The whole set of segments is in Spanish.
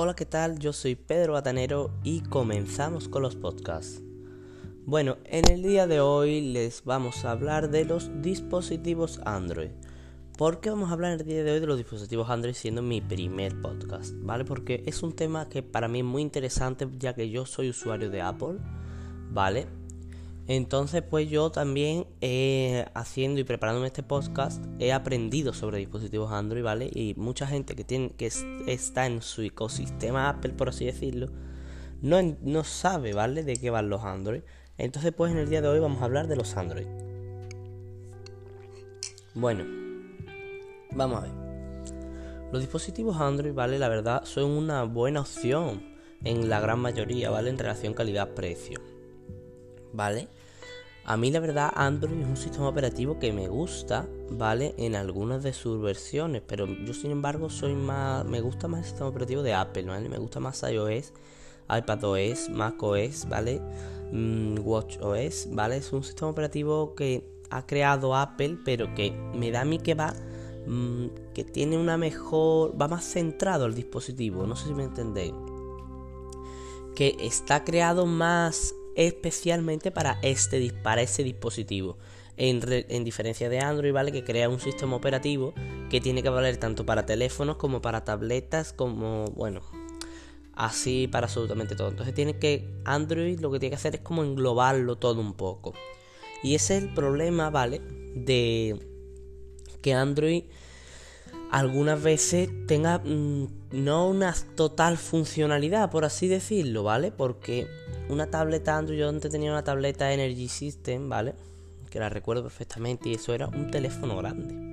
Hola, ¿qué tal? Yo soy Pedro Batanero y comenzamos con los podcasts. Bueno, en el día de hoy les vamos a hablar de los dispositivos Android. ¿Por qué vamos a hablar el día de hoy de los dispositivos Android siendo mi primer podcast? ¿Vale? Porque es un tema que para mí es muy interesante ya que yo soy usuario de Apple, ¿vale? Entonces, pues yo también haciendo y preparándome este podcast he aprendido sobre dispositivos Android, ¿vale? Y mucha gente que tiene que está en su ecosistema Apple, por así decirlo, no, no sabe, ¿vale? De qué van los Android. Entonces, pues en el día de hoy vamos a hablar de los Android. Bueno, vamos a ver. Los dispositivos Android, ¿vale? La verdad, son una buena opción en la gran mayoría, ¿vale? En relación calidad-precio. ¿Vale? A mí la verdad Android es un sistema operativo que me gusta, ¿vale? En algunas de sus versiones, pero yo sin embargo soy más, me gusta más el sistema operativo de Apple, ¿vale? Me gusta más iOS, iPadOS, macOS, ¿vale? Mm, WatchOS, ¿vale? Es un sistema operativo que ha creado Apple, pero que me da a mí que va, mm, que tiene una mejor, va más centrado al dispositivo, no sé si me entendéis. Que está creado más especialmente para, este, para ese dispositivo. En, en, diferencia de Android, ¿vale? Que crea un sistema operativo que tiene que valer tanto para teléfonos como para tabletas, como, bueno, así para absolutamente todo. Entonces tiene que, Android lo que tiene que hacer es como englobarlo todo un poco. Y ese es el problema, ¿vale? De que Android algunas veces tenga mm, no una total funcionalidad, por así decirlo, ¿vale? Porque una tableta Android, yo antes tenía una tableta Energy System, ¿vale? Que la recuerdo perfectamente y eso era un teléfono grande.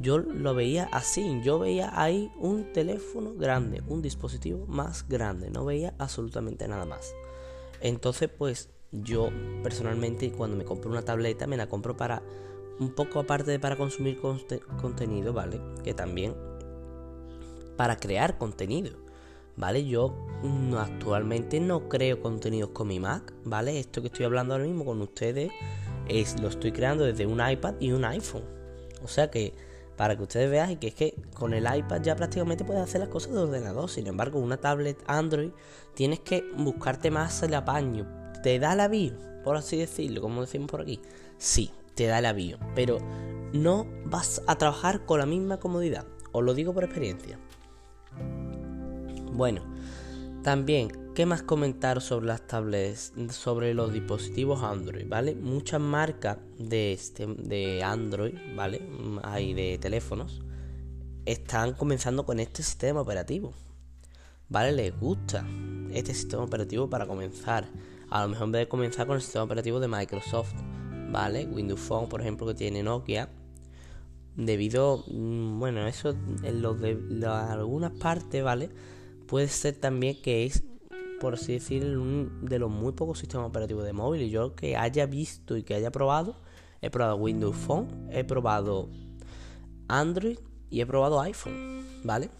Yo lo veía así, yo veía ahí un teléfono grande, un dispositivo más grande, no veía absolutamente nada más. Entonces, pues yo personalmente cuando me compro una tableta me la compro para un poco aparte de para consumir contenido, ¿vale? Que también para crear contenido, ¿vale? Yo mm, actualmente no creo contenidos con mi Mac, ¿vale? Esto que estoy hablando ahora mismo con ustedes es lo estoy creando desde un iPad y un iPhone. O sea que para que ustedes vean que es que con el iPad ya prácticamente puedes hacer las cosas de ordenador. Sin embargo, una tablet Android tienes que buscarte más el apaño. ¿Te da la bio? Por así decirlo, como decimos por aquí. Sí, te da el avión, pero no vas a trabajar con la misma comodidad. Os lo digo por experiencia. Bueno, también, ¿qué más comentar sobre las tablets, sobre los dispositivos Android, ¿vale? Muchas marcas de, este, de Android, ¿vale? Hay de teléfonos, están comenzando con este sistema operativo. ¿Vale? Les gusta este sistema operativo para comenzar. A lo mejor en vez de comenzar con el sistema operativo de Microsoft. ¿Vale? Windows Phone, por ejemplo, que tiene Nokia. Debido, mm, bueno, eso en los de algunas partes, ¿vale? Puede ser también que es, por así decir, un de los muy pocos sistemas operativos de móvil. Y yo que haya visto y que haya probado, he probado Windows Phone, he probado Android y he probado iPhone, ¿vale?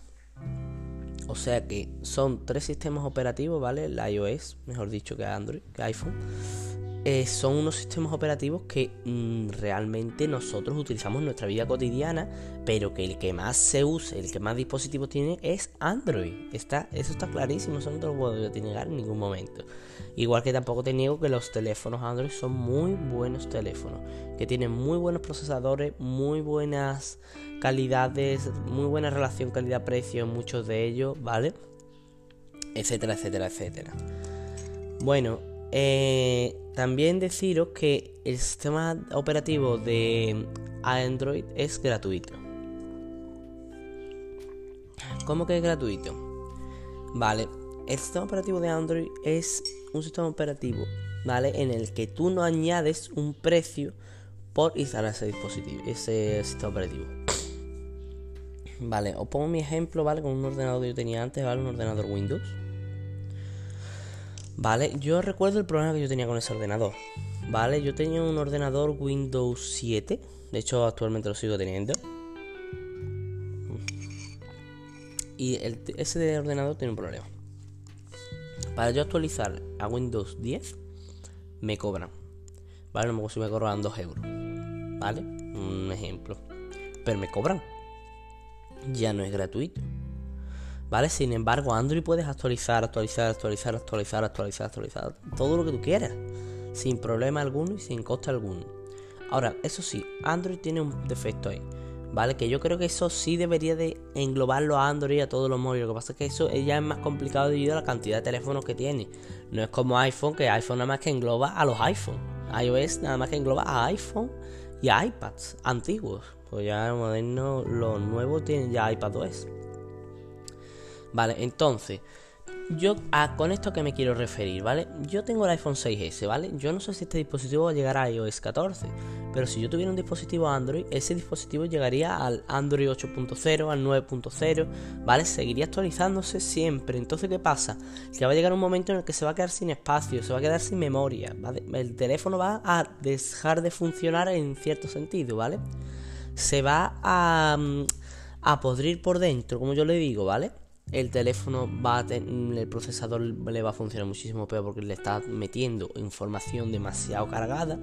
O sea que son tres sistemas operativos, ¿vale? La iOS, mejor dicho, que Android, que iPhone. Eh, son unos sistemas operativos que mm, realmente nosotros utilizamos en nuestra vida cotidiana, pero que el que más se usa, el que más dispositivos tiene es Android. Está, eso está clarísimo, eso no te lo puedo negar en ningún momento. Igual que tampoco te niego que los teléfonos Android son muy buenos teléfonos, que tienen muy buenos procesadores, muy buenas calidades, muy buena relación calidad-precio en muchos de ellos, ¿vale? Etcétera, etcétera, etcétera. Bueno, eh, también deciros que el sistema operativo de Android es gratuito. ¿Cómo que es gratuito? Vale, el sistema operativo de Android es un sistema operativo, ¿vale? En el que tú no añades un precio por instalar ese dispositivo, ese sistema operativo. Vale, os pongo mi ejemplo, ¿vale? Con un ordenador que yo tenía antes, ¿vale? Un ordenador Windows. Vale, yo recuerdo el problema que yo tenía con ese ordenador. Vale, yo tenía un ordenador Windows 7. De hecho, actualmente lo sigo teniendo. Y el, ese ordenador tiene un problema. Para yo actualizar a Windows 10, me cobran. Vale, no me si me cobran 2 euros. Vale, un ejemplo. Pero me cobran. Ya no es gratuito. ¿Vale? Sin embargo, Android puedes actualizar, actualizar, actualizar, actualizar, actualizar, actualizar, todo lo que tú quieras. Sin problema alguno y sin coste alguno. Ahora, eso sí, Android tiene un defecto ahí. ¿Vale? Que yo creo que eso sí debería de englobarlo a Android y a todos los móviles. Lo que pasa es que eso ya es más complicado debido a la cantidad de teléfonos que tiene. No es como iPhone, que iPhone nada más que engloba a los iPhone. iOS nada más que engloba a iPhone y a iPads antiguos. Pues ya moderno, los nuevos tienen ya iPadOS. Vale, entonces, yo a, con esto que me quiero referir, ¿vale? Yo tengo el iPhone 6S, ¿vale? Yo no sé si este dispositivo va a llegar a iOS 14, pero si yo tuviera un dispositivo Android, ese dispositivo llegaría al Android 8.0, al 9.0, ¿vale? Seguiría actualizándose siempre. Entonces, ¿qué pasa? Que va a llegar un momento en el que se va a quedar sin espacio, se va a quedar sin memoria, ¿vale? El teléfono va a dejar de funcionar en cierto sentido, ¿vale? Se va a, mm, a podrir por dentro, como yo le digo, ¿vale? El teléfono va a el procesador le va a funcionar muchísimo peor porque le está metiendo información demasiado cargada,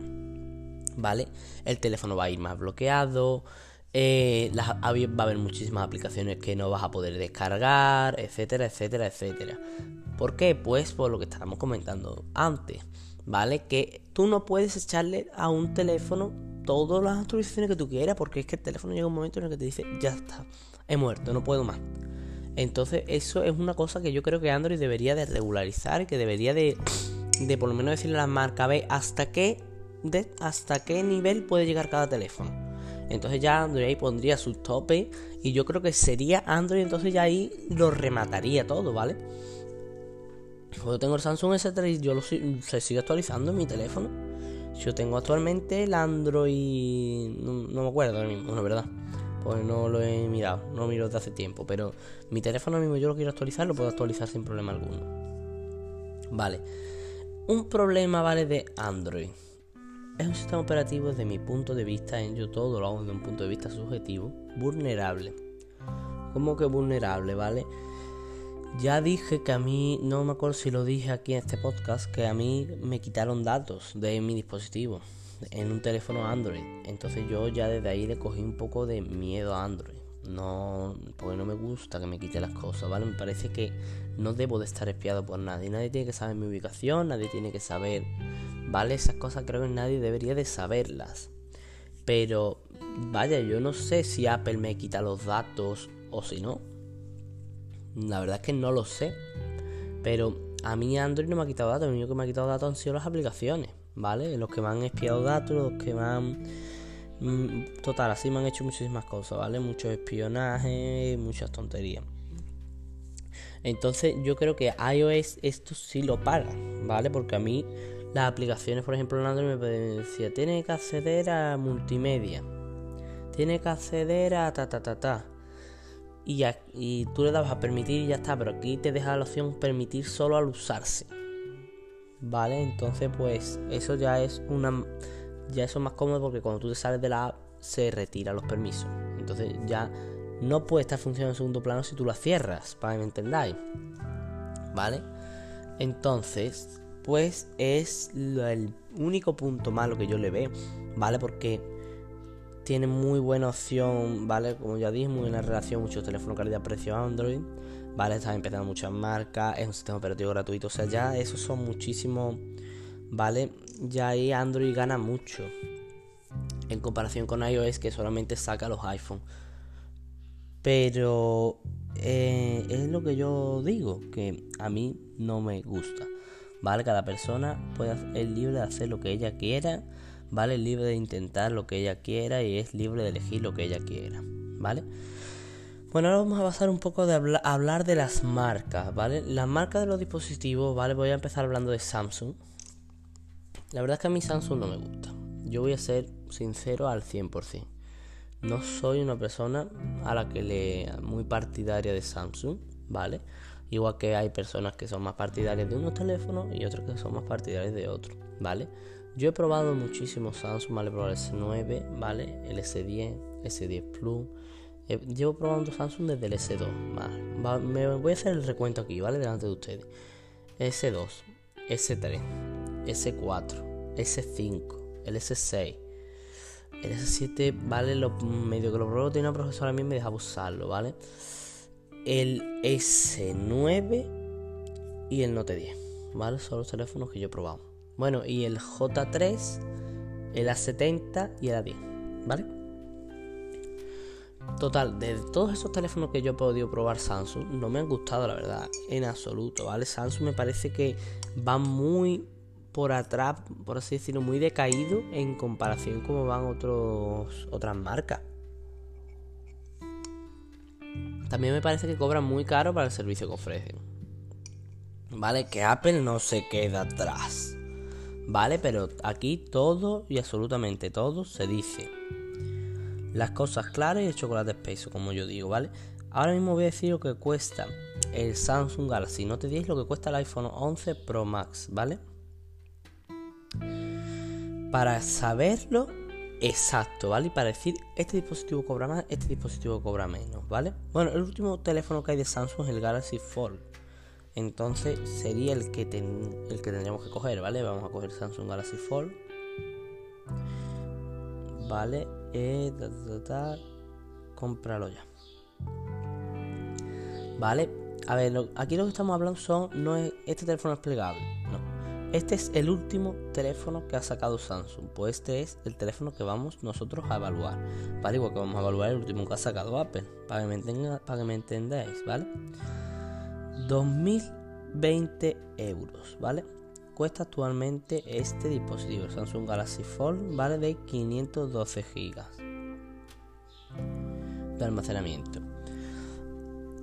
¿vale? El teléfono va a ir más bloqueado, eh, va a haber muchísimas aplicaciones que no vas a poder descargar, etcétera, etcétera, etcétera. ¿Por qué? Pues por lo que estábamos comentando antes, ¿vale? Que tú no puedes echarle a un teléfono todas las actualizaciones que tú quieras porque es que el teléfono llega un momento en el que te dice, ya está, he muerto, no puedo más. Entonces eso es una cosa que yo creo que Android debería de regularizar, que debería de, de por lo menos decirle a la marca B hasta qué, hasta qué nivel puede llegar cada teléfono. Entonces ya Android ahí pondría su tope y yo creo que sería Android, entonces ya ahí lo remataría todo, ¿vale? Yo tengo el Samsung S3 y yo lo se sigue actualizando en mi teléfono. Yo tengo actualmente el Android... No, me acuerdo ahora mismo, la verdad pues no lo he mirado, no miro desde hace tiempo, pero mi teléfono mismo yo lo quiero actualizar, lo puedo actualizar sin problema alguno. Vale, un problema, vale, de Android. Es un sistema operativo desde mi punto de vista, en yo todo lo hago desde un punto de vista subjetivo, vulnerable. ¿Cómo que vulnerable, vale? Ya dije que a mí, no me acuerdo si lo dije aquí en este podcast, que a mí me quitaron datos de mi dispositivo en un teléfono Android. Entonces yo ya desde ahí le cogí un poco de miedo a Android. No, porque no me gusta que me quite las cosas, ¿vale? Me parece que no debo de estar espiado por nadie. Nadie tiene que saber mi ubicación, nadie tiene que saber, ¿vale? Esas cosas creo que nadie debería de saberlas. Pero, vaya, yo no sé si Apple me quita los datos o si no. La verdad es que no lo sé. Pero a mí Android no me ha quitado datos, lo único que me ha quitado datos han sido las aplicaciones. ¿Vale? Los que me han espiado datos, los que me han... Mm, total, así me han hecho muchísimas cosas, ¿vale? Mucho espionaje, muchas tonterías. Entonces yo creo que iOS esto sí lo paga, ¿vale? Porque a mí las aplicaciones, por ejemplo, en Android me decía, tiene que acceder a multimedia, tiene que acceder a ta ta ta ta. Y, y tú le dabas a permitir y ya está, pero aquí te deja la opción permitir solo al usarse. ¿Vale? Entonces, pues eso ya es una ya eso es más cómodo porque cuando tú te sales de la app se retira los permisos. Entonces ya no puede estar funcionando en segundo plano si tú la cierras, para que me entendáis. ¿Vale? Entonces, pues es el único punto malo que yo le veo, ¿vale? Porque tiene muy buena opción, ¿vale? Como ya dije, muy buena relación, mucho teléfono calidad-precio Android. ¿Vale? Están empezando muchas marcas, es un sistema operativo gratuito, o sea, ya esos son muchísimos, ¿vale? Ya ahí Android gana mucho en comparación con iOS que solamente saca los iPhones. Pero eh, es lo que yo digo, que a mí no me gusta, ¿vale? Cada persona puede, es libre de hacer lo que ella quiera, ¿vale? Es libre de intentar lo que ella quiera y es libre de elegir lo que ella quiera, ¿vale? Bueno, ahora vamos a pasar un poco de hablar de las marcas, ¿vale? Las marcas de los dispositivos, ¿vale? Voy a empezar hablando de Samsung. La verdad es que a mí Samsung no me gusta. Yo voy a ser sincero al 100%. No soy una persona a la que le muy partidaria de Samsung, ¿vale? Igual que hay personas que son más partidarias de unos teléfonos y otras que son más partidarias de otros, ¿vale? Yo he probado muchísimo Samsung, ¿vale? He probado el S9, ¿vale? El S10, S10 Plus, eh, llevo probando Samsung desde el S2. me voy a hacer el recuento aquí, ¿vale? Delante de ustedes. S2, S3, S4, S5, el S6, el S7, ¿vale? Medio que lo probé, tenía una profesora a mí me dejaba usarlo, ¿vale? el S9 y el Note 10. ¿Vale? Son los teléfonos que yo he probado. Bueno, y el J3, el A70 y el A10. ¿Vale? Total, de todos esos teléfonos que yo he podido probar Samsung, no me han gustado, la verdad, en absoluto, ¿vale? Samsung me parece que va muy por atrás, por así decirlo, muy decaído en comparación con cómo van otros, otras marcas. También me parece que cobran muy caro para el servicio que ofrecen. ¿Vale? Que Apple no se queda atrás. ¿Vale? Pero aquí todo y absolutamente todo se dice las cosas claras y el chocolate espeso, como yo digo, ¿vale? Ahora mismo voy a decir lo que cuesta el Samsung Galaxy No te digáis lo que cuesta el iPhone 11 Pro Max, ¿vale? Para saberlo exacto, ¿vale? Y para decir este dispositivo cobra más, este dispositivo cobra menos, ¿vale? Bueno, el último teléfono que hay de Samsung es el Galaxy Fold. Entonces sería el que, el que tendríamos que coger, ¿vale? Vamos a coger Samsung Galaxy Fold. Vale, eh, cómpralo ya. Vale, a ver, aquí lo que estamos hablando son, no es, este teléfono es plegable, no. Este es el último teléfono que ha sacado Samsung, pues este es el teléfono que vamos nosotros a evaluar, ¿vale? Igual que vamos a evaluar el último que ha sacado Apple, para que me, para que me entendáis, ¿vale? 2020 euros, ¿vale? Cuesta actualmente este dispositivo, Samsung Galaxy Fold, vale de 512 GB de almacenamiento.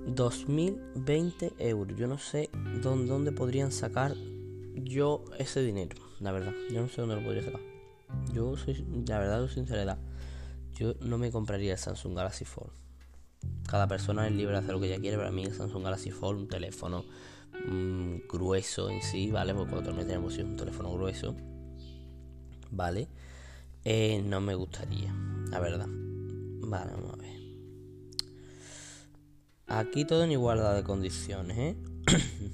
2020 euros. Yo no sé dónde, podrían sacar yo ese dinero, la verdad. Yo no sé dónde lo podría sacar. Yo soy, la verdad, sinceridad, yo no me compraría el Samsung Galaxy Fold. Cada persona es libre de hacer lo que ella quiere. Para mí, el Samsung Galaxy Fold, un teléfono Mm, grueso en sí, ¿vale? Porque también tenemos un teléfono grueso, ¿vale? Eh, no me gustaría, la verdad. Vale, vamos a ver. Aquí todo en igualdad de condiciones, ¿eh?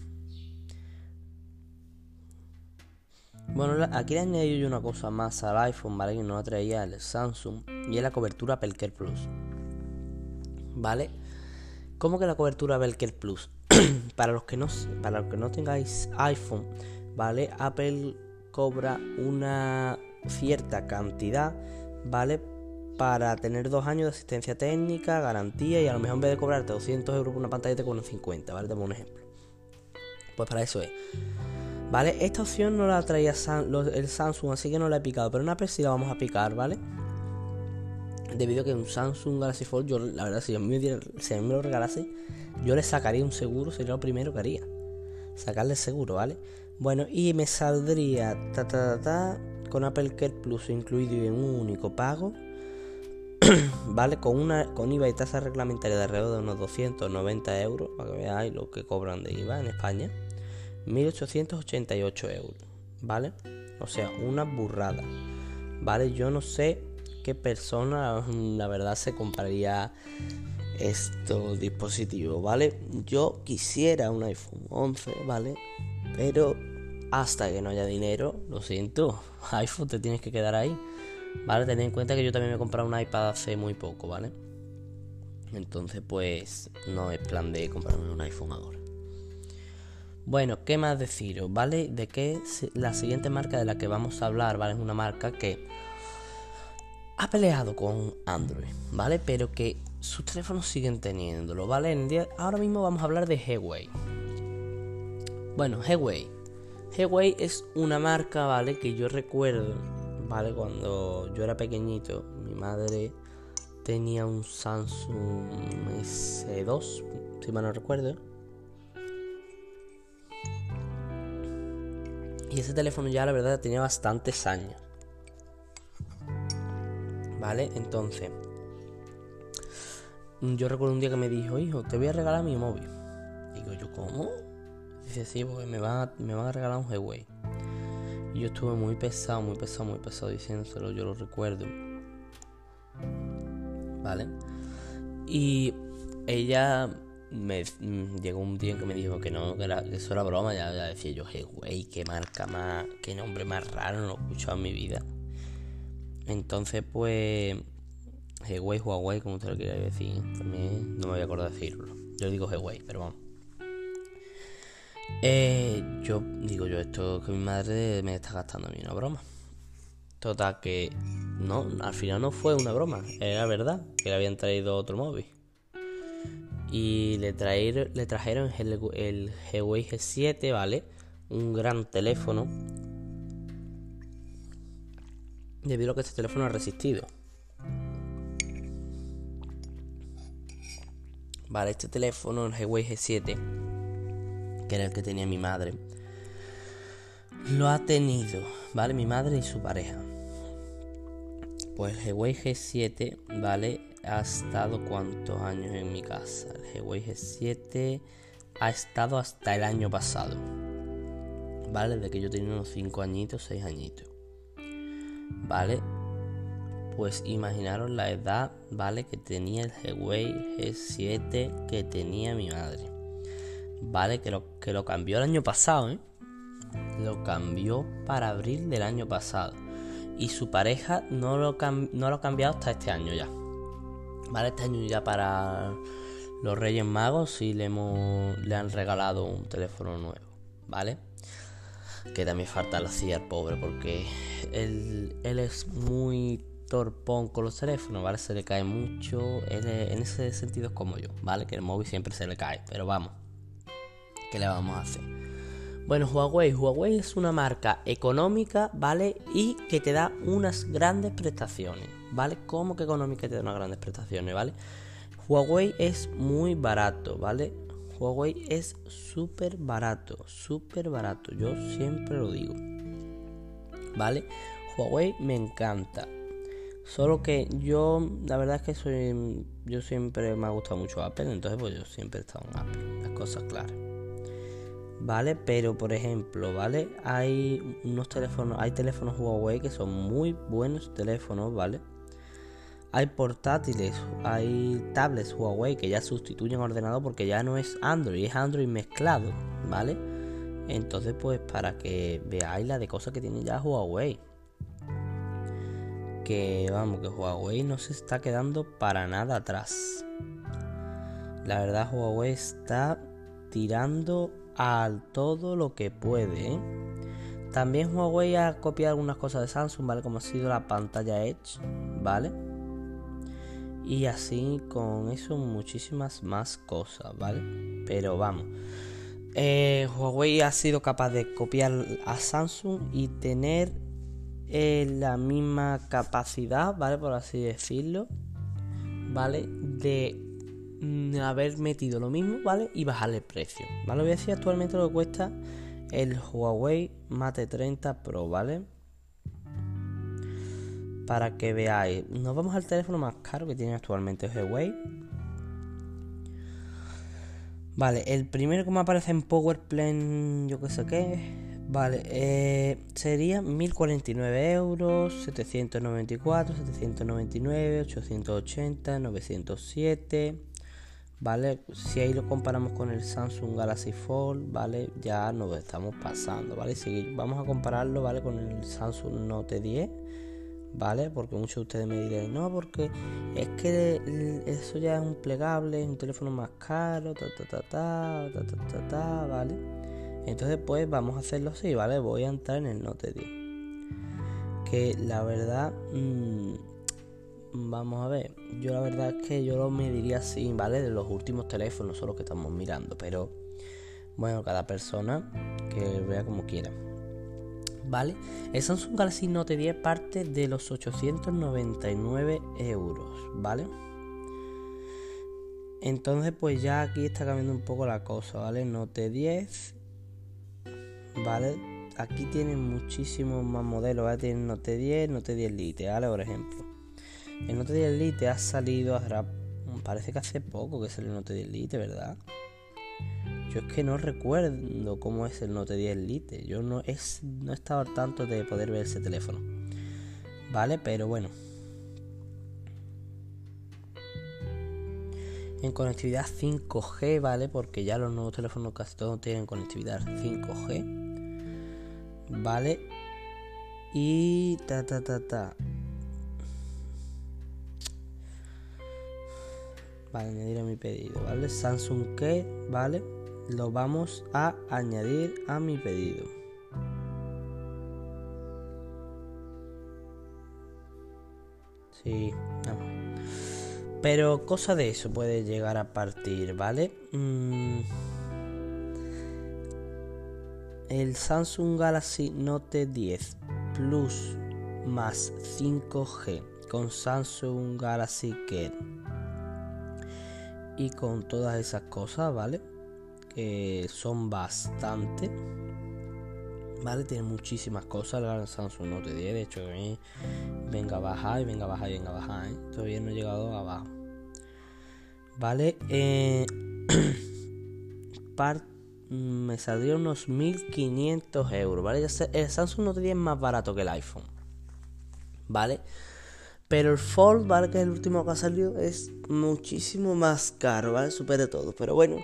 bueno, aquí le añadido yo una cosa más al iPhone, ¿vale? Que no la traía el Samsung. Y es la cobertura Apple Plus. ¿Vale? ¿Cómo que la cobertura Apple Plus? Para los que no para los que no tengáis iPhone, ¿vale? Apple cobra una cierta cantidad, ¿vale? Para tener dos años de asistencia técnica, garantía y a lo mejor en vez de cobrarte 200 euros por una pantalla te cobran 50, ¿vale? Te un ejemplo. Pues para eso es. ¿Vale? Esta opción no la traía el Samsung, así que no la he picado, pero en Apple sí la vamos a picar, ¿vale? Debido a que un Samsung Galaxy Fold, yo la verdad, si a mí me, si a me lo regalase, yo le sacaría un seguro, sería lo primero que haría. Sacarle seguro, ¿vale? Bueno, y me saldría ta, ta, ta, con Apple Care Plus incluido en un único pago. ¿Vale? Con una con IVA y tasa reglamentaria de alrededor de unos 290 euros, para que veáis lo que cobran de IVA en España. 1888 euros, ¿vale? O sea, una burrada, ¿vale? Yo no sé qué persona, la verdad, se compraría estos dispositivos, ¿vale? Yo quisiera un iPhone 11, ¿vale? Pero hasta que no haya dinero, lo siento, iPhone te tienes que quedar ahí, ¿vale? Tened en cuenta que yo también me he comprado un iPad hace muy poco, ¿vale? Entonces, pues no es plan de comprarme un iPhone ahora. Bueno, ¿qué más deciros? ¿Vale? De que la siguiente marca de la que vamos a hablar, ¿vale? Es una marca que ha peleado con Android, ¿vale? Pero que sus teléfonos siguen teniéndolo, ¿vale? ahora mismo vamos a hablar de Huawei. Bueno, Huawei. Huawei es una marca, ¿vale? Que yo recuerdo, ¿vale? Cuando yo era pequeñito, mi madre tenía un Samsung S2, si mal no recuerdo. Y ese teléfono ya la verdad tenía bastantes años. ¿Vale? Entonces, yo recuerdo un día que me dijo, hijo, te voy a regalar mi móvil. Digo yo, ¿cómo? Dice, sí, porque me van a, me a regalar un Huawei. Y yo estuve muy pesado, muy pesado, muy pesado diciéndoselo, yo lo recuerdo. ¿Vale? Y ella me llegó un día que me dijo que no, que, era, eso era broma. Ya, decía yo, Huawei, qué marca más, qué nombre más raro, no lo he escuchado en mi vida. Entonces, pues Huawei, Huawei, como usted lo quiera decir, también no me voy a acordar de decirlo. Yo digo Huawei, pero vamos. Eh, yo digo yo esto que mi madre me está gastando a mí una broma. Total que no, al final no fue una broma, era verdad que le habían traído otro móvil. Y le, traer, le trajeron el, el Huawei G7, ¿vale? Un gran teléfono. Debido a que este teléfono ha resistido. Vale, este teléfono, el Huawei G7, que era el que tenía mi madre, lo ha tenido, ¿vale? Mi madre y su pareja. Pues el Huawei G7, ¿vale? Ha estado cuántos años en mi casa. El Huawei G7 ha estado hasta el año pasado. ¿Vale? Desde que yo tenía unos 5 añitos, 6 añitos. ¿Vale? Pues imaginaros la edad, ¿vale? Que tenía el Huawei G7 que tenía mi madre. ¿Vale? Que lo, que lo cambió el año pasado, ¿eh? Lo cambió para abril del año pasado. Y su pareja no lo, no lo ha cambiado hasta este año ya. ¿Vale? Este año ya para los Reyes Magos sí le, hemos, le han regalado un teléfono nuevo. ¿Vale? Que también falta la silla al pobre porque él, él es muy torpón con los teléfonos, ¿vale? Se le cae mucho. en ese sentido es como yo, ¿vale? Que el móvil siempre se le cae. Pero vamos, ¿qué le vamos a hacer? Bueno, Huawei. Huawei es una marca económica, ¿vale? Y que te da unas grandes prestaciones, ¿vale? ¿Cómo que económica te da unas grandes prestaciones, ¿vale? Huawei es muy barato, ¿vale? Huawei es súper barato, súper barato. Yo siempre lo digo. ¿Vale? Huawei me encanta. Solo que yo, la verdad es que soy, yo siempre me ha gustado mucho Apple, entonces pues yo siempre he estado en Apple, las cosas claras. ¿Vale? Pero por ejemplo, ¿vale? Hay unos teléfonos, hay teléfonos Huawei que son muy buenos teléfonos, ¿vale? Hay portátiles, hay tablets Huawei que ya sustituyen ordenador porque ya no es Android, es Android mezclado, ¿vale? Entonces, pues para que veáis la de cosas que tiene ya Huawei que vamos, que Huawei no se está quedando para nada atrás. La verdad Huawei está tirando al todo lo que puede. ¿eh? También Huawei ha copiado algunas cosas de Samsung, ¿vale? Como ha sido la pantalla Edge, ¿vale? Y así con eso muchísimas más cosas, ¿vale? Pero vamos. Eh, Huawei ha sido capaz de copiar a Samsung y tener la misma capacidad, ¿vale? Por así decirlo, ¿vale? De mm, haber metido lo mismo, ¿vale? Y bajarle el precio, ¿vale? Voy a decir actualmente lo que cuesta el Huawei Mate 30 Pro, ¿vale? Para que veáis, nos vamos al teléfono más caro que tiene actualmente Huawei. Vale, el primero que me aparece en PowerPlan, yo que sé qué, Vale, eh, sería 1049 euros, 794, 799, 880, 907. Vale, si ahí lo comparamos con el Samsung Galaxy Fold, vale, ya nos estamos pasando, vale. Si vamos a compararlo, vale, con el Samsung Note 10, vale, porque muchos de ustedes me dirán, no, porque es que eso ya es un plegable, es un teléfono más caro, ta ta ta ta, ta ta ta, ta vale. Entonces pues vamos a hacerlo así, ¿vale? Voy a entrar en el Note 10. Que la verdad... Mmm, vamos a ver. Yo la verdad es que yo lo mediría así, ¿vale? De los últimos teléfonos son los que estamos mirando. Pero bueno, cada persona que vea como quiera. ¿Vale? El Samsung Galaxy Note 10 parte de los 899 euros, ¿vale? Entonces pues ya aquí está cambiando un poco la cosa, ¿vale? Note 10 ¿vale? Aquí tienen muchísimos más modelos, ¿vale? Tienen Note 10, Note 10 Lite, ¿vale? Por ejemplo. El Note 10 Lite ha salido, parece que hace poco que salió el Note 10 Lite, ¿verdad? Yo es que no recuerdo cómo es el Note 10 Lite. Yo no, es, no he estado al tanto de poder ver ese teléfono. ¿Vale? Pero bueno. En conectividad 5G, ¿vale? Porque ya los nuevos teléfonos casi todos tienen conectividad 5G. ¿Vale? Y ta ta ta ta. Vale, añadir a mi pedido, ¿vale? Samsung que, ¿vale? Lo vamos a añadir a mi pedido. Sí, Pero cosa de eso puede llegar a partir, ¿vale? Mm. El Samsung Galaxy Note 10 Plus más 5G con Samsung Galaxy Care y con todas esas cosas, ¿vale? Que son bastante. ¿Vale? Tiene muchísimas cosas el Samsung Note 10. De hecho, venga a bajar y venga a bajar y venga a bajar. ¿eh? Todavía no he llegado abajo. ¿Vale? Eh, me saldría unos 1500 euros. ¿Vale? El Samsung Note 10 es más barato que el iPhone. ¿Vale? Pero el Fold, ¿vale? Que es el último que ha salido, es muchísimo más caro, ¿vale? Supera todo. Pero bueno,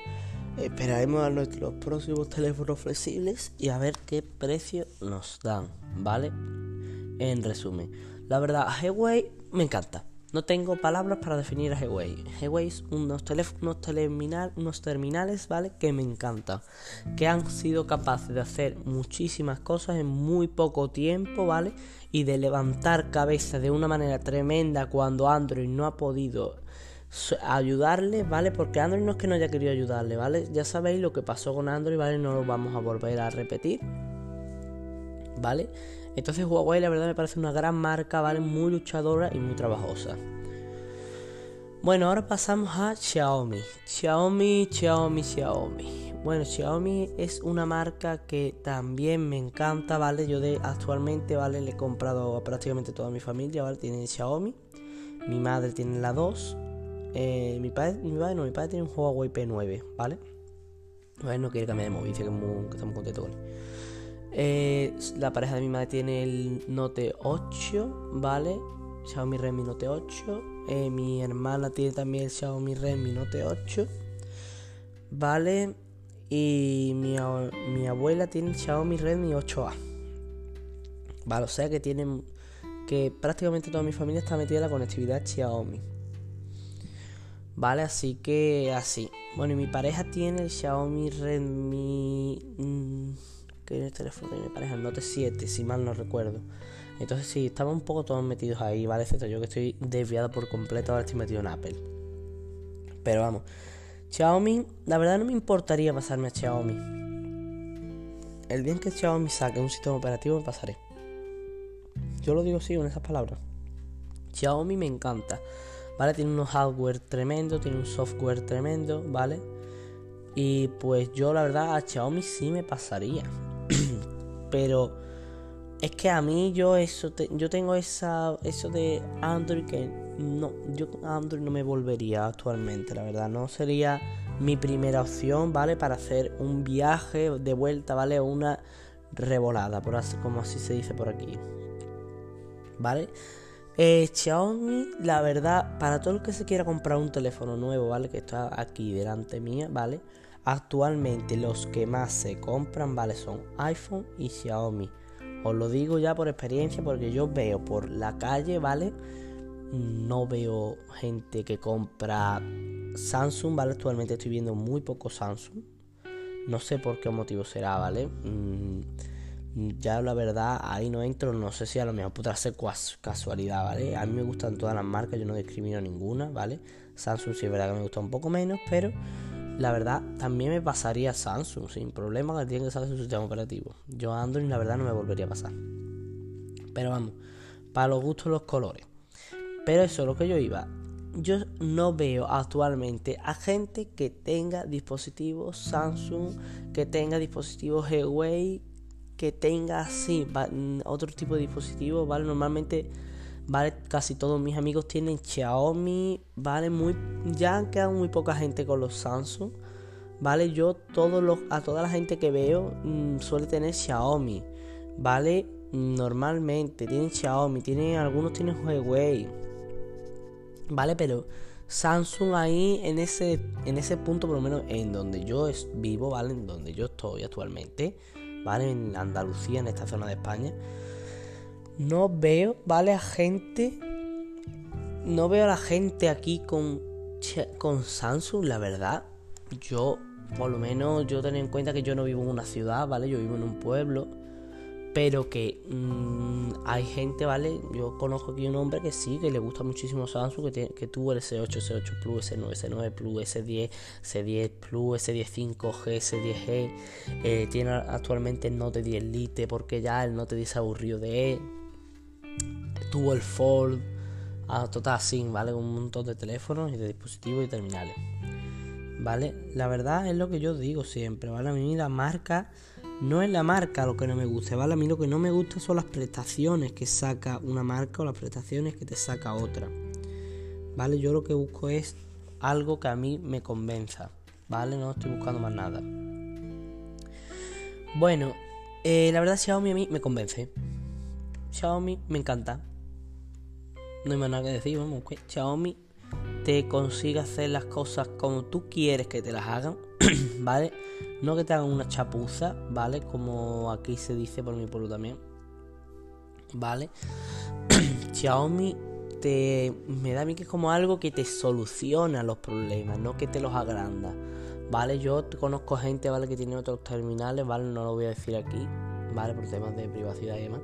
esperaremos a nuestros próximos teléfonos flexibles y a ver qué precio nos dan, ¿vale? En resumen, la verdad, Huawei me encanta. No tengo palabras para definir a Huawei. Huawei es unos, teléfonos, terminal, unos terminales, ¿vale? Que me encantan. Que han sido capaces de hacer muchísimas cosas en muy poco tiempo, ¿vale? Y de levantar cabeza de una manera tremenda cuando Android no ha podido ayudarle, ¿vale? Porque Android no es que no haya querido ayudarle, ¿vale? Ya sabéis lo que pasó con Android, ¿vale? No lo vamos a volver a repetir, ¿vale? Entonces Huawei la verdad me parece una gran marca, ¿vale? Muy luchadora y muy trabajosa. Bueno, ahora pasamos a Xiaomi. Xiaomi, Xiaomi, Xiaomi. Bueno, Xiaomi es una marca que también me encanta, ¿vale? Yo de actualmente, ¿vale? Le he comprado a prácticamente toda mi familia, ¿vale? Tienen Xiaomi. Mi madre tiene la 2. Eh, mi, padre, mi no, mi padre tiene un Huawei P9, ¿vale? No quiere cambiar de móvil, dice que estamos contentos con él. Eh, la pareja de mi madre tiene el Note 8, ¿vale? Xiaomi Redmi Note 8. Eh, mi hermana tiene también el Xiaomi Redmi Note 8, ¿vale? Y mi, mi abuela tiene el Xiaomi Redmi 8A. Vale, o sea que tienen que prácticamente toda mi familia está metida en la conectividad Xiaomi. Vale, así que así. Bueno, y mi pareja tiene el Xiaomi Redmi. Que es el teléfono de mi pareja, el Note 7, si mal no recuerdo. Entonces sí, estamos un poco todos metidos ahí, ¿vale? Excepto yo que estoy desviado por completo, ahora estoy metido en Apple. Pero vamos, Xiaomi, la verdad no me importaría pasarme a Xiaomi. El día en que Xiaomi saque un sistema operativo me pasaré. Yo lo digo así con esas palabras. Xiaomi me encanta, ¿vale? Tiene un hardware tremendo, tiene un software tremendo, ¿vale? Y pues yo la verdad a Xiaomi sí me pasaría. Pero es que a mí yo eso yo tengo esa eso de Android que no yo Android no me volvería actualmente, la verdad, no sería mi primera opción, ¿vale? Para hacer un viaje de vuelta, ¿vale? Una revolada, por así como así se dice por aquí. ¿Vale? Eh, Xiaomi, la verdad, para todo el que se quiera comprar un teléfono nuevo, ¿vale? Que está aquí delante mía, ¿vale? Actualmente los que más se compran, ¿vale? Son iPhone y Xiaomi. Os lo digo ya por experiencia porque yo veo por la calle, ¿vale? No veo gente que compra Samsung, ¿vale? Actualmente estoy viendo muy poco Samsung. No sé por qué motivo será, ¿vale? Mm, ya la verdad ahí no entro, no sé si a lo mejor podrá ser casualidad, ¿vale? A mí me gustan todas las marcas, yo no discrimino ninguna, ¿vale? Samsung sí es verdad que me gusta un poco menos, pero la verdad, también me pasaría Samsung sin problema que tiene que saber su sistema operativo. Yo Android, la verdad, no me volvería a pasar. Pero vamos, para los gustos los colores. Pero eso es lo que yo iba. Yo no veo actualmente a gente que tenga dispositivos Samsung, que tenga dispositivos Huawei, que tenga así otro tipo de dispositivos, ¿vale? Normalmente ¿vale? Casi todos mis amigos tienen Xiaomi, ¿vale? Muy, ya han quedado muy poca gente con los Samsung, ¿vale? Yo todos los, a toda la gente que veo mm, suele tener Xiaomi, ¿vale? Normalmente tienen Xiaomi, tienen, algunos tienen Huawei, ¿vale? Pero Samsung ahí en ese, en ese punto, por lo menos en donde yo vivo, ¿vale? En donde yo estoy actualmente, ¿vale? En Andalucía, en esta zona de España no veo, ¿vale? A gente. No veo a la gente aquí con con Samsung, la verdad, yo, por lo menos, yo tengo en cuenta que yo no vivo en una ciudad, ¿vale? Yo vivo en un pueblo pero que mm, hay gente, ¿vale? Yo conozco aquí un hombre que sí, que le gusta muchísimo Samsung, que, que tuvo el S8, S8 Plus, S9, S9 Plus, S10, S10 Plus, S10 5G, S10G, eh, tiene actualmente el Note 10 Lite porque ya el Note 10 se aburrió de él, tuvo el Fold, ah, total sin, ¿vale? Un montón de teléfonos y de dispositivos y terminales, ¿vale? La verdad es lo que yo digo siempre, ¿vale? A mí la marca no es la marca lo que no me gusta, ¿vale? A mí lo que no me gusta son las prestaciones que saca una marca o las prestaciones que te saca otra. ¿Vale? Yo lo que busco es algo que a mí me convenza, ¿vale? No estoy buscando más nada. Bueno, eh, la verdad Xiaomi a mí me convence. Xiaomi me encanta. No hay más nada que decir, vamos, que Xiaomi te consigue hacer las cosas como tú quieres que te las hagan, ¿vale? No que te hagan una chapuza, ¿vale? Como aquí se dice por mi pueblo también. ¿Vale? Xiaomi te, me da a mí que es como algo que te soluciona los problemas, no que te los agranda. ¿Vale? Yo conozco gente, ¿vale? Que tiene otros terminales, ¿vale? No lo voy a decir aquí, ¿vale? Por temas de privacidad y demás.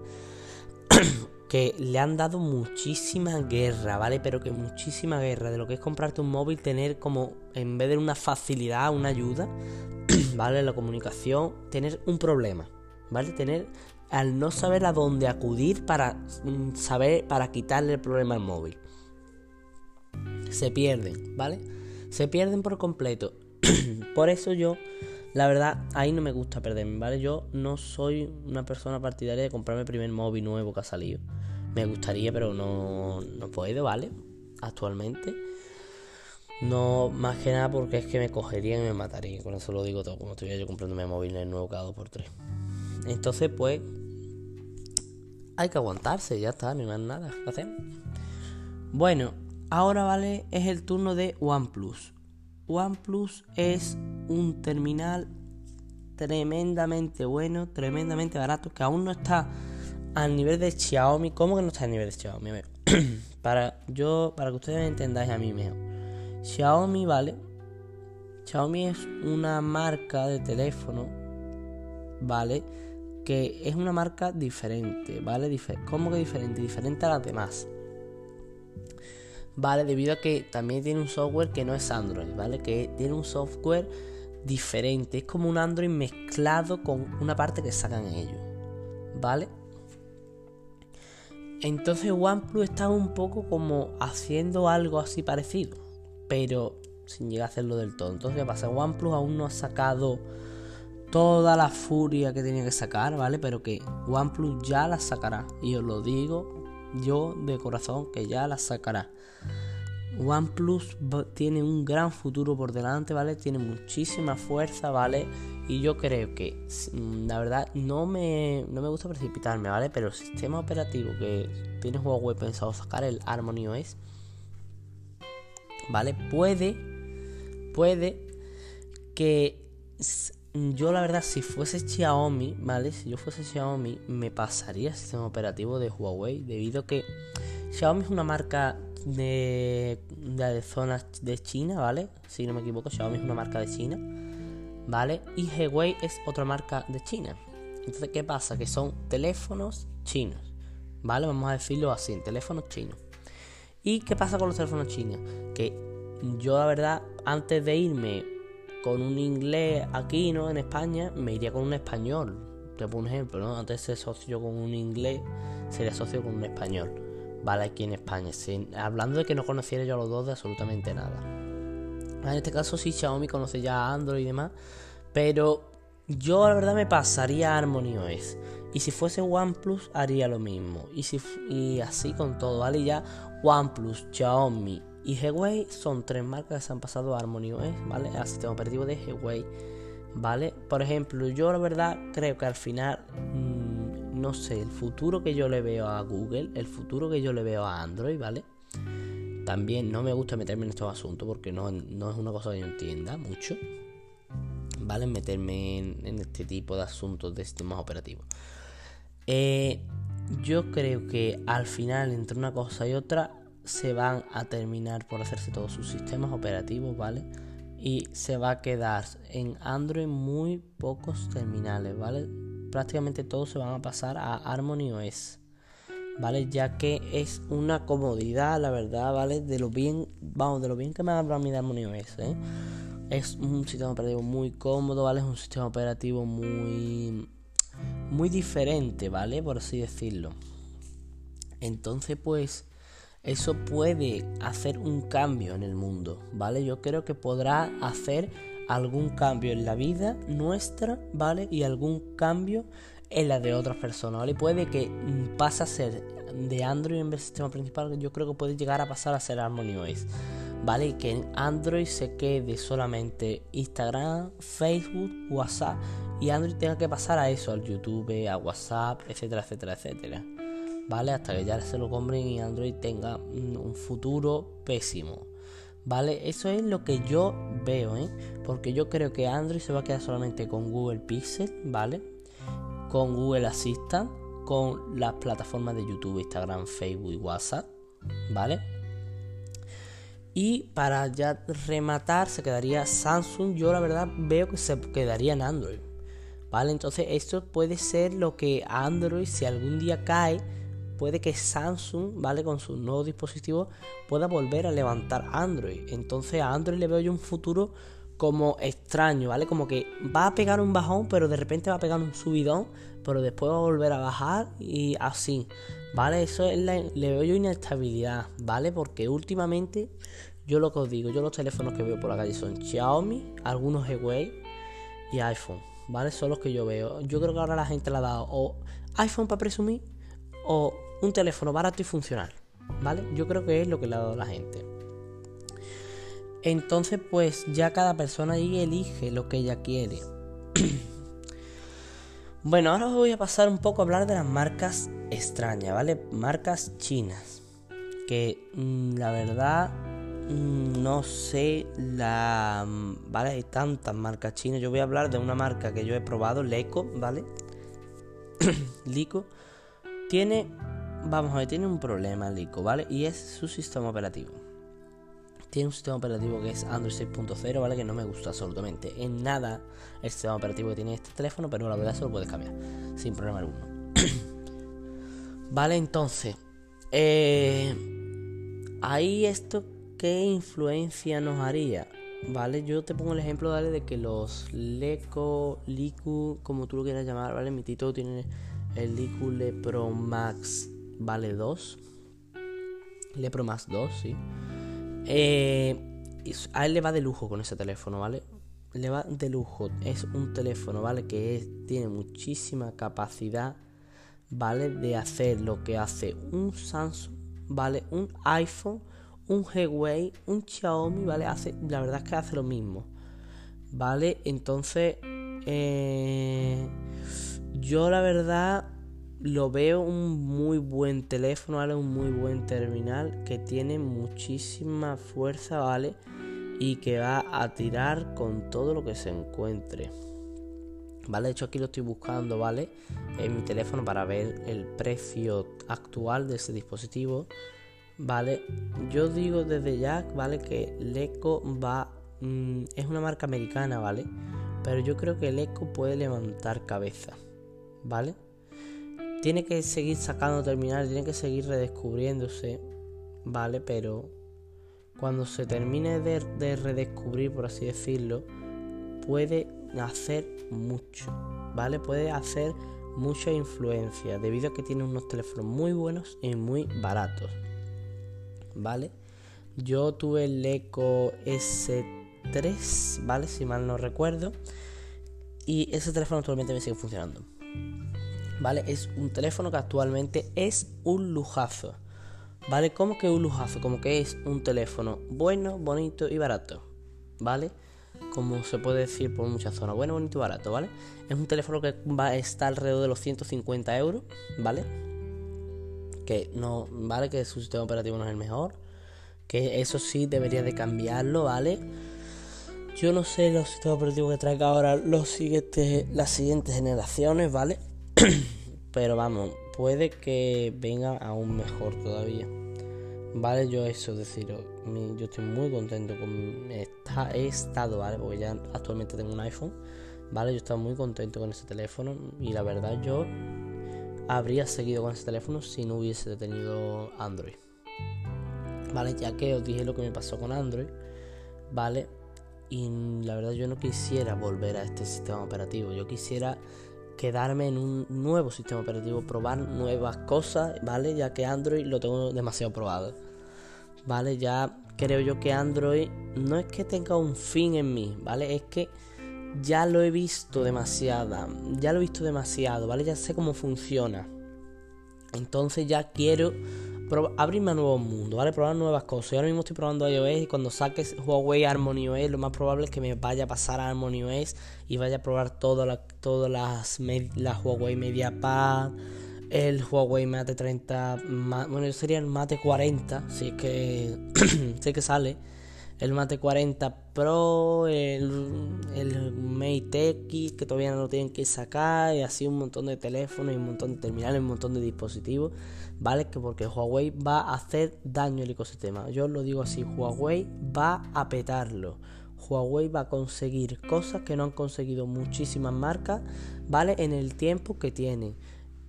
que le han dado muchísima guerra, ¿vale? Pero que muchísima guerra de lo que es comprarte un móvil, tener como, en vez de una facilidad, una ayuda, ¿vale? La comunicación, tener un problema, ¿vale? Tener al no saber a dónde acudir para mm, saber, para quitarle el problema al móvil. Se pierden, ¿vale? Se pierden por completo. por eso yo, la verdad, ahí no me gusta perderme, ¿vale? Yo no soy una persona partidaria de comprarme el primer móvil nuevo que ha salido. Me gustaría, pero no, no puedo, ¿vale? Actualmente. No, más que nada porque es que me cogerían y me matarían. Con eso lo digo todo, como estuviera yo comprándome móvil en el nuevo cada 2x3. Entonces, pues, hay que aguantarse, ya está, no hay más nada que hacer. Bueno, ahora vale, es el turno de OnePlus. OnePlus es un terminal tremendamente bueno, tremendamente barato, que aún no está al nivel de Xiaomi. ¿Cómo que no está al nivel de Xiaomi? para, yo, para que ustedes entendáis a mí mejor. Xiaomi, ¿vale? Xiaomi es una marca de teléfono, ¿vale? Que es una marca diferente, ¿vale? ¿Cómo que diferente? Diferente a las demás. ¿Vale? Debido a que también tiene un software que no es Android, ¿vale? Que tiene un software diferente. Es como un Android mezclado con una parte que sacan ellos, ¿vale? Entonces OnePlus está un poco como haciendo algo así parecido pero sin llegar a hacerlo del todo. Entonces, ¿qué pasa? OnePlus aún no ha sacado toda la furia que tenía que sacar, ¿vale? Pero que OnePlus ya la sacará. Y os lo digo yo de corazón que ya la sacará. OnePlus tiene un gran futuro por delante, ¿vale? Tiene muchísima fuerza, ¿vale? Y yo creo que, mm, la verdad, no me, no me gusta precipitarme, ¿vale? Pero el sistema operativo que tiene Huawei pensado sacar, el Harmony ¿vale? Puede, puede que yo la verdad si fuese Xiaomi, ¿vale? Si yo fuese Xiaomi me pasaría el sistema operativo de Huawei debido a que Xiaomi es una marca de, de zonas de China, ¿vale? Si no me equivoco, Xiaomi es una marca de China, ¿vale? Y Huawei es otra marca de China. Entonces, ¿qué pasa? Que son teléfonos chinos, ¿vale? Vamos a decirlo así, teléfonos chinos. ¿Y qué pasa con los teléfonos chinos? Que yo la verdad, antes de irme con un inglés aquí, ¿no? En España, me iría con un español. Te pongo un ejemplo, ¿no? Antes ser socio con un inglés, sería socio con un español. Vale, aquí en España. hablando de que no conociera yo a los dos de absolutamente nada. En este caso sí, Xiaomi conoce ya Android y demás. Pero yo la verdad me pasaría a Harmony. Y si fuese OnePlus haría lo mismo. Y, si, y así con todo, ¿vale? Ya OnePlus, Xiaomi y Huawei son tres marcas que se han pasado a Harmony OS, ¿vale? Al sistema operativo de Huawei, ¿vale? Por ejemplo, yo la verdad creo que al final, mm, no sé, el futuro que yo le veo a Google, el futuro que yo le veo a Android, ¿vale? También no me gusta meterme en estos asuntos porque no, no es una cosa que yo entienda mucho, ¿vale? Meterme en, en este tipo de asuntos de sistemas operativos. Eh, yo creo que al final, entre una cosa y otra, se van a terminar por hacerse todos sus sistemas operativos, ¿vale? Y se va a quedar en Android muy pocos terminales, ¿vale? Prácticamente todos se van a pasar a Harmony OS, ¿vale? Ya que es una comodidad, la verdad, ¿vale? De lo bien, vamos, de lo bien que me ha hablado a mí de Harmony OS, ¿eh? Es un sistema operativo muy cómodo, ¿vale? Es un sistema operativo muy muy diferente, ¿vale? Por así decirlo. Entonces, pues eso puede hacer un cambio en el mundo, ¿vale? Yo creo que podrá hacer algún cambio en la vida nuestra, ¿vale? Y algún cambio en la de otras personas, ¿vale? Puede que pase a ser de Android en vez del sistema principal, yo creo que puede llegar a pasar a ser Harmony OS, ¿vale? Y que en Android se quede solamente Instagram, Facebook, WhatsApp y Android tenga que pasar a eso, al YouTube, a WhatsApp, etcétera, etcétera, etcétera. ¿Vale? Hasta que ya se lo compren y Android tenga un futuro pésimo. ¿Vale? Eso es lo que yo veo, ¿eh? Porque yo creo que Android se va a quedar solamente con Google Pixel, ¿vale? Con Google Assistant, con las plataformas de YouTube, Instagram, Facebook y WhatsApp, ¿vale? Y para ya rematar se quedaría Samsung. Yo la verdad veo que se quedaría en Android. ¿Vale? Entonces esto puede ser lo que Android si algún día cae puede que Samsung, ¿vale? Con sus nuevos dispositivos pueda volver a levantar Android. Entonces a Android le veo yo un futuro como extraño, ¿vale? Como que va a pegar un bajón, pero de repente va a pegar un subidón, pero después va a volver a bajar y así, ¿vale? Eso es le veo yo inestabilidad, ¿vale? Porque últimamente yo lo que os digo, yo los teléfonos que veo por la calle son Xiaomi, algunos Huawei y iPhone, ¿vale? Son los que yo veo. Yo creo que ahora la gente le ha dado o iPhone para presumir o un teléfono barato y funcional, ¿vale? Yo creo que es lo que le ha dado la gente. Entonces, pues ya cada persona ahí elige lo que ella quiere. bueno, ahora os voy a pasar un poco a hablar de las marcas extrañas, ¿vale? Marcas chinas. Que mm, la verdad mm, no sé la... ¿Vale? Hay tantas marcas chinas. Yo voy a hablar de una marca que yo he probado, Leco, ¿vale? Lico. Tiene Vamos a ver, tiene un problema Lico, ¿vale? Y es su sistema operativo. Tiene un sistema operativo que es Android 6.0, ¿vale? Que no me gusta absolutamente en nada el sistema operativo que tiene este teléfono, pero la verdad se lo puedes cambiar sin problema alguno. vale, entonces, eh, ahí esto, ¿qué influencia nos haría? Vale, yo te pongo el ejemplo, ¿vale? De que los Leco, Liku, como tú lo quieras llamar, ¿vale? Mi título tiene el Liku Le Pro Max vale 2. Lepro más 2, sí. Eh, a él le va de lujo con ese teléfono, ¿vale? Le va de lujo. Es un teléfono, ¿vale? Que tiene muchísima capacidad, ¿vale? De hacer lo que hace un Samsung, ¿vale? Un iPhone, un Huawei, un Xiaomi, ¿vale? Hace, la verdad es que hace lo mismo, ¿vale? Entonces, eh, yo la verdad lo veo un muy buen teléfono, ¿vale? Un muy buen terminal que tiene muchísima fuerza, ¿vale? Y que va a tirar con todo lo que se encuentre. ¿Vale? De hecho aquí lo estoy buscando, ¿vale? En mi teléfono para ver el precio actual de ese dispositivo. ¿Vale? Yo digo desde ya, ¿vale? Que el Eco va... Mm, es una marca americana, ¿vale? Pero yo creo que el Eco puede levantar cabeza. ¿Vale? tiene que seguir sacando terminales, tiene que seguir redescubriéndose, ¿vale? Pero cuando se termine de, redescubrir, por así decirlo, puede hacer mucho, ¿vale? Puede hacer mucha influencia debido a que tiene unos teléfonos muy buenos y muy baratos, ¿vale? Yo tuve el Eco S3, ¿vale? Si mal no recuerdo. Y ese teléfono actualmente me sigue funcionando. ¿Vale? Es un teléfono que actualmente es un lujazo, ¿vale? ¿Cómo que un lujazo? Como que es un teléfono bueno, bonito y barato, ¿vale? Como se puede decir por muchas zonas, bueno, bonito y barato, ¿vale? Es un teléfono que va a estar alrededor de los 150 euros, ¿vale? Que no, ¿vale? Que su sistema operativo no es el mejor, que eso sí debería de cambiarlo, ¿vale? Yo no sé los sistemas operativos que traiga ahora los siguientes, las siguientes generaciones, ¿vale? Pero vamos, puede que venga aún mejor todavía. Vale, yo eso, deciros, yo estoy muy contento con esta, he estado, ¿vale? Porque ya actualmente tengo un iPhone, ¿vale? Yo estaba muy contento con ese teléfono y la verdad yo habría seguido con ese teléfono si no hubiese tenido Android. ¿Vale? Ya que os dije lo que me pasó con Android, ¿vale? Y la verdad yo no quisiera volver a este sistema operativo, yo quisiera quedarme en un nuevo sistema operativo, probar nuevas cosas, ¿vale? Ya que Android lo tengo demasiado probado. ¿Vale? Ya creo yo que Android no es que tenga un fin en mí, ¿vale? Es que ya lo he visto demasiada, ya lo he visto demasiado, ¿vale? Ya sé cómo funciona. Entonces ya quiero abrirme a nuevos mundos, ¿vale? Probar nuevas cosas. Yo ahora mismo estoy probando iOS y cuando saques Huawei Harmony OS, lo más probable es que me vaya a pasar a Harmony OS y vaya a probar todas las, las Huawei MediaPad, el Huawei Mate 30, bueno, sería el Mate 40, si es que, si que sale el Mate 40 Pro, el, el Mate X que todavía no lo tienen que sacar, y así un montón de teléfonos y un montón de terminales, un montón de dispositivos, ¿vale? Que porque Huawei va a hacer daño al ecosistema. Yo lo digo así, Huawei va a petarlo. Huawei va a conseguir cosas que no han conseguido muchísimas marcas, ¿vale? En el tiempo que tiene.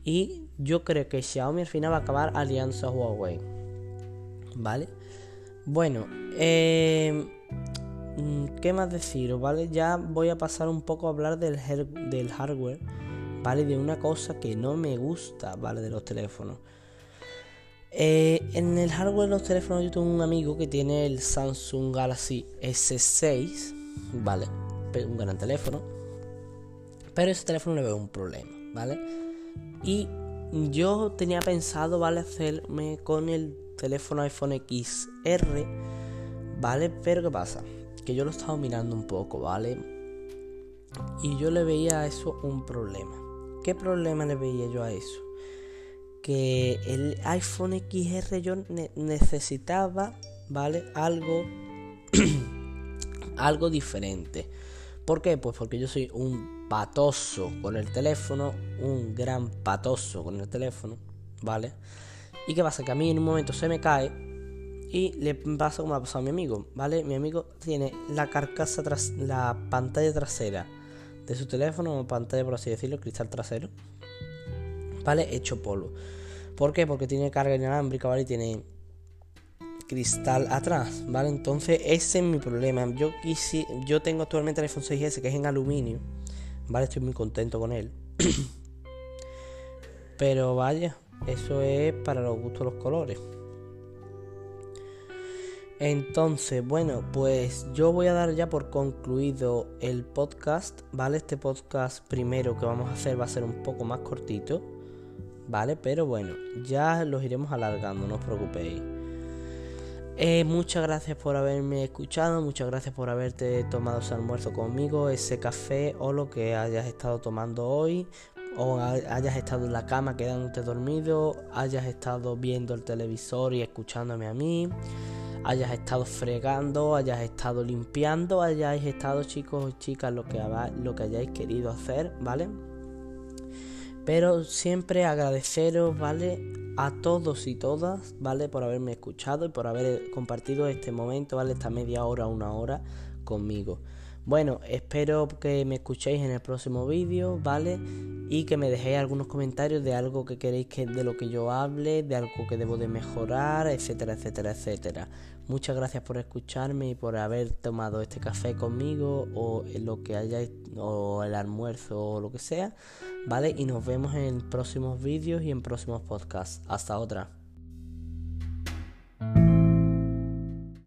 Y yo creo que Xiaomi al final va a acabar alianza a Huawei, ¿vale? Bueno, eh, ¿qué más deciros? ¿Vale? Ya voy a pasar un poco a hablar del, del hardware, ¿vale? De una cosa que no me gusta, ¿vale? De los teléfonos. Eh, en el hardware de los teléfonos yo tengo un amigo que tiene el Samsung Galaxy S6, ¿vale? Un gran teléfono. Pero ese teléfono le veo un problema, ¿vale? Y yo tenía pensado, ¿vale? Hacerme con el teléfono iPhone XR, ¿vale? Pero ¿qué pasa? Que yo lo estaba mirando un poco, ¿vale? Y yo le veía a eso un problema. ¿Qué problema le veía yo a eso? Que el iPhone XR yo necesitaba, ¿vale? Algo, algo diferente. ¿Por qué? Pues porque yo soy un patoso con el teléfono, un gran patoso con el teléfono, ¿vale? ¿Y qué pasa? Que a mí en un momento se me cae y le pasa como ha pasado a mi amigo, ¿vale? Mi amigo tiene la carcasa tras la pantalla trasera de su teléfono, o pantalla por así decirlo, cristal trasero, ¿vale? Hecho polvo. ¿Por qué? Porque tiene carga inalámbrica, ¿vale? Y tiene cristal atrás, ¿vale? Entonces ese es mi problema. Yo quisi, yo tengo actualmente el iPhone 6S que es en aluminio, ¿vale? Estoy muy contento con él. Pero vaya, eso es para los gustos los colores. Entonces, bueno, pues yo voy a dar ya por concluido el podcast, ¿vale? Este podcast primero que vamos a hacer va a ser un poco más cortito, ¿vale? Pero bueno, ya los iremos alargando, no os preocupéis. Eh, muchas gracias por haberme escuchado, muchas gracias por haberte tomado ese almuerzo conmigo, ese café o lo que hayas estado tomando hoy o hayas estado en la cama quedándote dormido, hayas estado viendo el televisor y escuchándome a mí, hayas estado fregando, hayas estado limpiando, hayáis estado chicos o chicas lo que, lo que hayáis querido hacer, ¿vale? Pero siempre agradeceros, ¿vale? A todos y todas, ¿vale? Por haberme escuchado y por haber compartido este momento, ¿vale? Esta media hora, una hora conmigo. Bueno, espero que me escuchéis en el próximo vídeo, ¿vale? Y que me dejéis algunos comentarios de algo que queréis que de lo que yo hable, de algo que debo de mejorar, etcétera, etcétera, etcétera. Muchas gracias por escucharme y por haber tomado este café conmigo o lo que hayáis o el almuerzo o lo que sea, ¿vale? Y nos vemos en próximos vídeos y en próximos podcasts. Hasta otra.